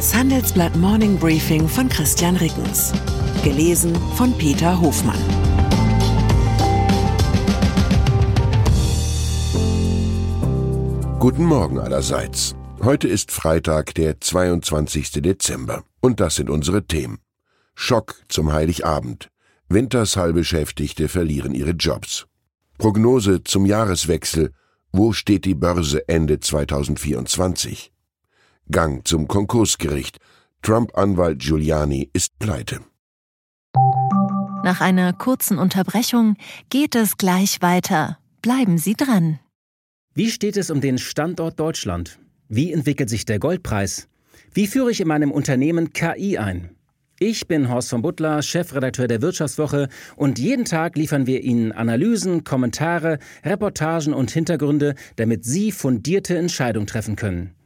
Das Handelsblatt Morning Briefing von Christian Rickens. Gelesen von Peter Hofmann. Guten Morgen allerseits. Heute ist Freitag, der 22. Dezember. Und das sind unsere Themen. Schock zum Heiligabend. Wintershallbeschäftigte verlieren ihre Jobs. Prognose zum Jahreswechsel. Wo steht die Börse Ende 2024? Gang zum Konkursgericht. Trump-Anwalt Giuliani ist pleite. Nach einer kurzen Unterbrechung geht es gleich weiter. Bleiben Sie dran. Wie steht es um den Standort Deutschland? Wie entwickelt sich der Goldpreis? Wie führe ich in meinem Unternehmen KI ein? Ich bin Horst von Butler, Chefredakteur der Wirtschaftswoche und jeden Tag liefern wir Ihnen Analysen, Kommentare, Reportagen und Hintergründe, damit Sie fundierte Entscheidungen treffen können.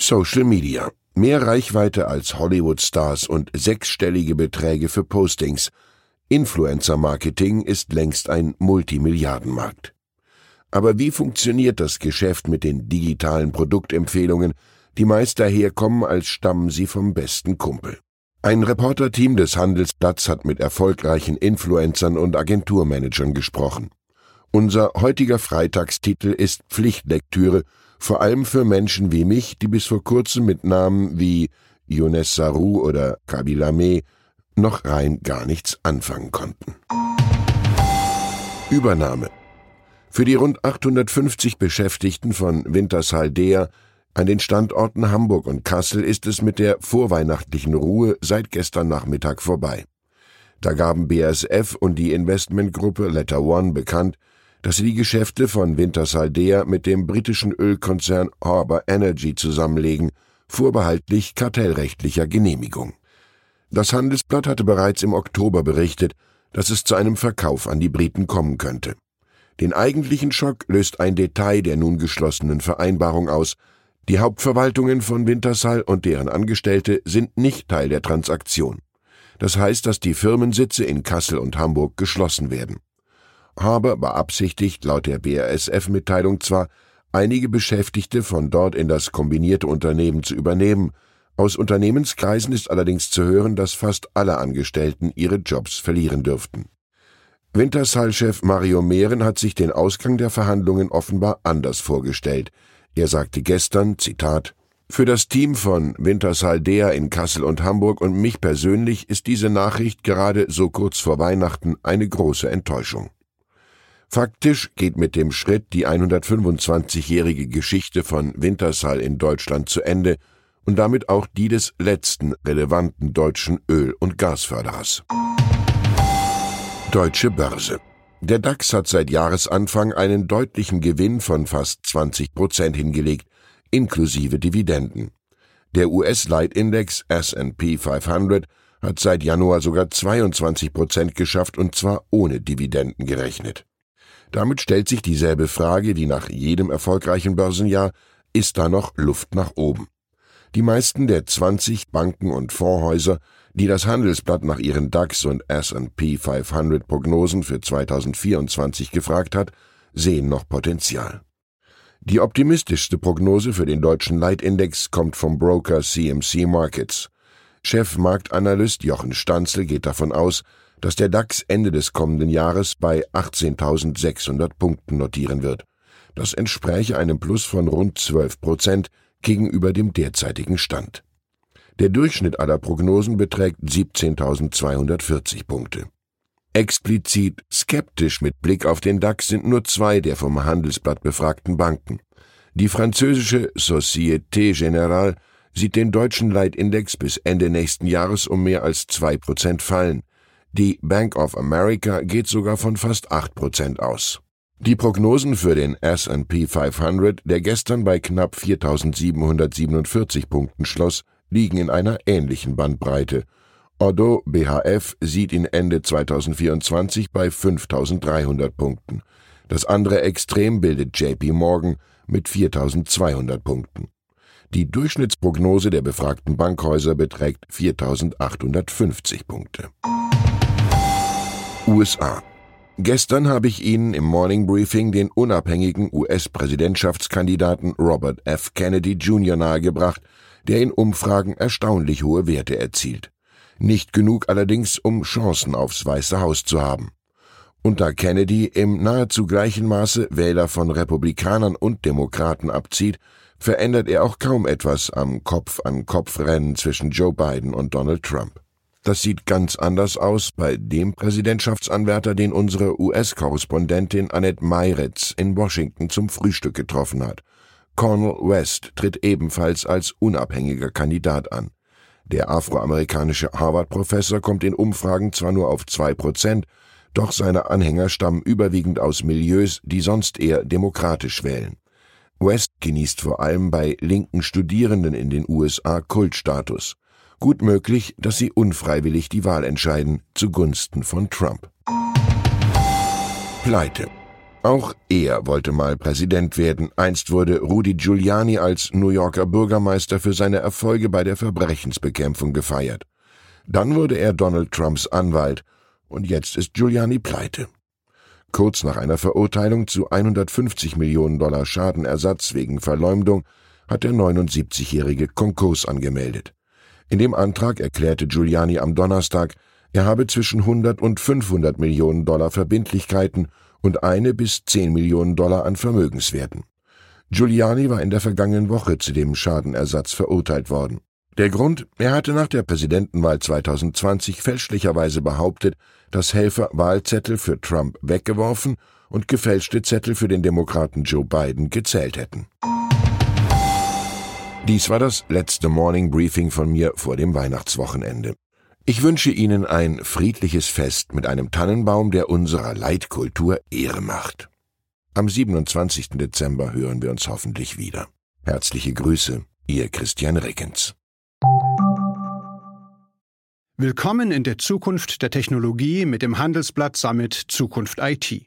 Social Media. Mehr Reichweite als Hollywood-Stars und sechsstellige Beträge für Postings. Influencer-Marketing ist längst ein Multimilliardenmarkt. Aber wie funktioniert das Geschäft mit den digitalen Produktempfehlungen, die meist daherkommen, als stammen sie vom besten Kumpel. Ein Reporterteam des Handelsblatts hat mit erfolgreichen Influencern und Agenturmanagern gesprochen. Unser heutiger Freitagstitel ist Pflichtlektüre, vor allem für Menschen wie mich, die bis vor kurzem mit Namen wie Younes Sarou oder Kabilame noch rein gar nichts anfangen konnten. Übernahme. Für die rund 850 Beschäftigten von Wintershaldea an den Standorten Hamburg und Kassel ist es mit der vorweihnachtlichen Ruhe seit gestern Nachmittag vorbei. Da gaben BASF und die Investmentgruppe Letter One bekannt, dass sie die Geschäfte von Wintersaldea mit dem britischen Ölkonzern Harbour Energy zusammenlegen, vorbehaltlich kartellrechtlicher Genehmigung. Das Handelsblatt hatte bereits im Oktober berichtet, dass es zu einem Verkauf an die Briten kommen könnte. Den eigentlichen Schock löst ein Detail der nun geschlossenen Vereinbarung aus, die Hauptverwaltungen von Wintersal und deren Angestellte sind nicht Teil der Transaktion. Das heißt, dass die Firmensitze in Kassel und Hamburg geschlossen werden. Haber beabsichtigt laut der BASF-Mitteilung zwar, einige Beschäftigte von dort in das kombinierte Unternehmen zu übernehmen, aus Unternehmenskreisen ist allerdings zu hören, dass fast alle Angestellten ihre Jobs verlieren dürften. Wintersal-Chef Mario Mehren hat sich den Ausgang der Verhandlungen offenbar anders vorgestellt. Er sagte gestern, Zitat, für das Team von Wintershaldea in Kassel und Hamburg und mich persönlich ist diese Nachricht gerade so kurz vor Weihnachten eine große Enttäuschung. Faktisch geht mit dem Schritt die 125-jährige Geschichte von Wintershall in Deutschland zu Ende und damit auch die des letzten relevanten deutschen Öl- und Gasförderers. Deutsche Börse der DAX hat seit Jahresanfang einen deutlichen Gewinn von fast 20 Prozent hingelegt, inklusive Dividenden. Der US-Leitindex S&P 500 hat seit Januar sogar 22 Prozent geschafft und zwar ohne Dividenden gerechnet. Damit stellt sich dieselbe Frage wie nach jedem erfolgreichen Börsenjahr, ist da noch Luft nach oben? Die meisten der 20 Banken und Fondshäuser die das Handelsblatt nach ihren DAX und S&P 500 Prognosen für 2024 gefragt hat, sehen noch Potenzial. Die optimistischste Prognose für den deutschen Leitindex kommt vom Broker CMC Markets. Chefmarktanalyst Jochen Stanzel geht davon aus, dass der DAX Ende des kommenden Jahres bei 18.600 Punkten notieren wird. Das entspräche einem Plus von rund 12 Prozent gegenüber dem derzeitigen Stand. Der Durchschnitt aller Prognosen beträgt 17.240 Punkte. Explizit skeptisch mit Blick auf den DAX sind nur zwei der vom Handelsblatt befragten Banken. Die französische Société Générale sieht den deutschen Leitindex bis Ende nächsten Jahres um mehr als zwei Prozent fallen. Die Bank of America geht sogar von fast acht Prozent aus. Die Prognosen für den S&P 500, der gestern bei knapp 4.747 Punkten schloss, liegen in einer ähnlichen Bandbreite. Oddo BHF sieht ihn Ende 2024 bei 5300 Punkten. Das andere Extrem bildet JP Morgan mit 4200 Punkten. Die Durchschnittsprognose der befragten Bankhäuser beträgt 4850 Punkte. USA Gestern habe ich Ihnen im Morning Briefing den unabhängigen US-Präsidentschaftskandidaten Robert F. Kennedy Jr. nahegebracht, der in Umfragen erstaunlich hohe Werte erzielt. Nicht genug allerdings, um Chancen aufs Weiße Haus zu haben. Und da Kennedy im nahezu gleichen Maße Wähler von Republikanern und Demokraten abzieht, verändert er auch kaum etwas am Kopf-an-Kopf-Rennen zwischen Joe Biden und Donald Trump. Das sieht ganz anders aus bei dem Präsidentschaftsanwärter, den unsere US-Korrespondentin Annette Meiretz in Washington zum Frühstück getroffen hat. Cornel West tritt ebenfalls als unabhängiger Kandidat an. Der afroamerikanische Harvard-Professor kommt in Umfragen zwar nur auf zwei Prozent, doch seine Anhänger stammen überwiegend aus Milieus, die sonst eher demokratisch wählen. West genießt vor allem bei linken Studierenden in den USA Kultstatus. Gut möglich, dass sie unfreiwillig die Wahl entscheiden zugunsten von Trump. Pleite. Auch er wollte mal Präsident werden. Einst wurde Rudy Giuliani als New Yorker Bürgermeister für seine Erfolge bei der Verbrechensbekämpfung gefeiert. Dann wurde er Donald Trumps Anwalt. Und jetzt ist Giuliani pleite. Kurz nach einer Verurteilung zu 150 Millionen Dollar Schadenersatz wegen Verleumdung hat der 79-jährige Konkurs angemeldet. In dem Antrag erklärte Giuliani am Donnerstag, er habe zwischen 100 und 500 Millionen Dollar Verbindlichkeiten und eine bis 10 Millionen Dollar an Vermögenswerten. Giuliani war in der vergangenen Woche zu dem Schadenersatz verurteilt worden. Der Grund, er hatte nach der Präsidentenwahl 2020 fälschlicherweise behauptet, dass Helfer Wahlzettel für Trump weggeworfen und gefälschte Zettel für den Demokraten Joe Biden gezählt hätten. Dies war das letzte Morning Briefing von mir vor dem Weihnachtswochenende. Ich wünsche Ihnen ein friedliches Fest mit einem Tannenbaum, der unserer Leitkultur Ehre macht. Am 27. Dezember hören wir uns hoffentlich wieder. Herzliche Grüße, Ihr Christian Rickens. Willkommen in der Zukunft der Technologie mit dem Handelsblatt Summit Zukunft IT.